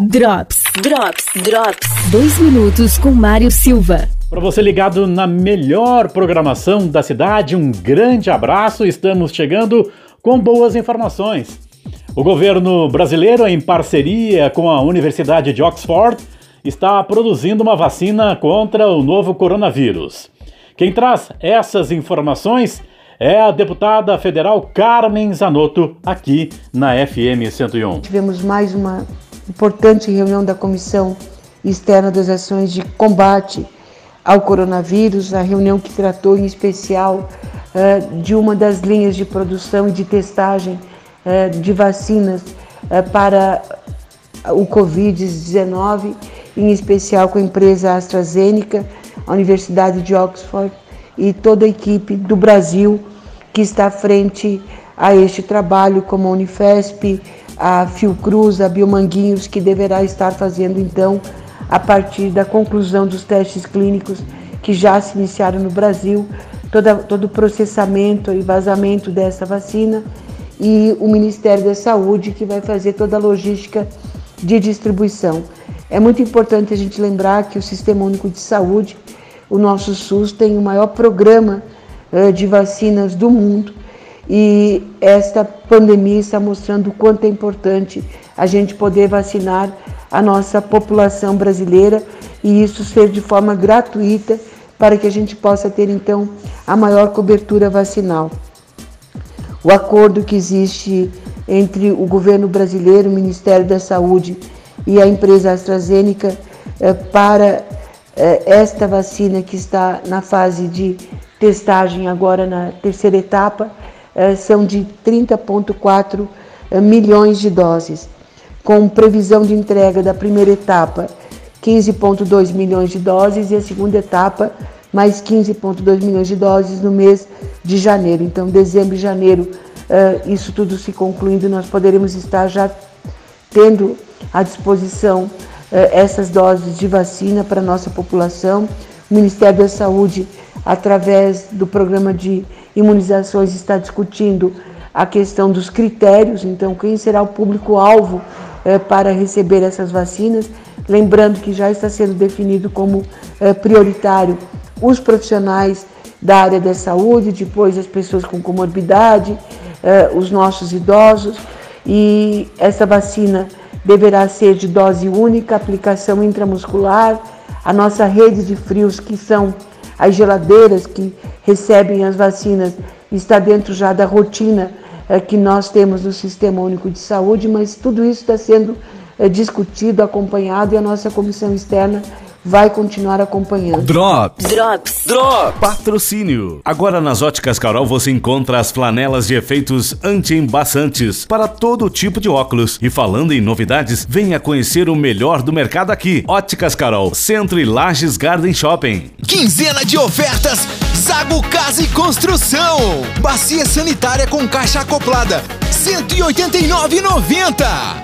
Drops, Drops, Drops. Dois minutos com Mário Silva. Para você ligado na melhor programação da cidade, um grande abraço. Estamos chegando com boas informações. O governo brasileiro, em parceria com a Universidade de Oxford, está produzindo uma vacina contra o novo coronavírus. Quem traz essas informações é a deputada federal Carmen Zanotto, aqui na FM 101. Tivemos mais uma importante reunião da Comissão Externa das Ações de Combate ao Coronavírus, a reunião que tratou em especial uh, de uma das linhas de produção e de testagem uh, de vacinas uh, para o Covid-19, em especial com a empresa AstraZeneca, a Universidade de Oxford e toda a equipe do Brasil que está à frente a este trabalho, como a Unifesp, a Fiocruz, a Biomanguinhos, que deverá estar fazendo então, a partir da conclusão dos testes clínicos que já se iniciaram no Brasil, toda, todo o processamento e vazamento dessa vacina, e o Ministério da Saúde, que vai fazer toda a logística de distribuição. É muito importante a gente lembrar que o Sistema Único de Saúde, o nosso SUS, tem o maior programa uh, de vacinas do mundo e esta pandemia está mostrando o quanto é importante a gente poder vacinar a nossa população brasileira e isso ser de forma gratuita para que a gente possa ter então a maior cobertura vacinal. O acordo que existe entre o governo brasileiro, o Ministério da Saúde e a empresa AstraZeneca eh, para eh, esta vacina que está na fase de testagem agora na terceira etapa são de 30,4 eh, milhões de doses, com previsão de entrega da primeira etapa 15,2 milhões de doses e a segunda etapa mais 15,2 milhões de doses no mês de janeiro. Então, dezembro e janeiro, eh, isso tudo se concluindo, nós poderemos estar já tendo à disposição essas doses de vacina para a nossa população. O Ministério da Saúde, através do programa de Imunizações está discutindo a questão dos critérios, então quem será o público-alvo eh, para receber essas vacinas, lembrando que já está sendo definido como eh, prioritário os profissionais da área da saúde, depois as pessoas com comorbidade, eh, os nossos idosos, e essa vacina deverá ser de dose única, aplicação intramuscular, a nossa rede de frios, que são as geladeiras que recebem as vacinas está dentro já da rotina é, que nós temos no Sistema Único de Saúde, mas tudo isso está sendo discutido, acompanhado e a nossa comissão externa vai continuar acompanhando. Drops. Drops. Drops. Patrocínio. Agora nas Óticas Carol você encontra as flanelas de efeitos anti-embaçantes para todo tipo de óculos. E falando em novidades, venha conhecer o melhor do mercado aqui. Óticas Carol, Centro e Lages Garden Shopping. Quinzena de ofertas Zago Casa e Construção. Bacia sanitária com caixa acoplada, 189,90.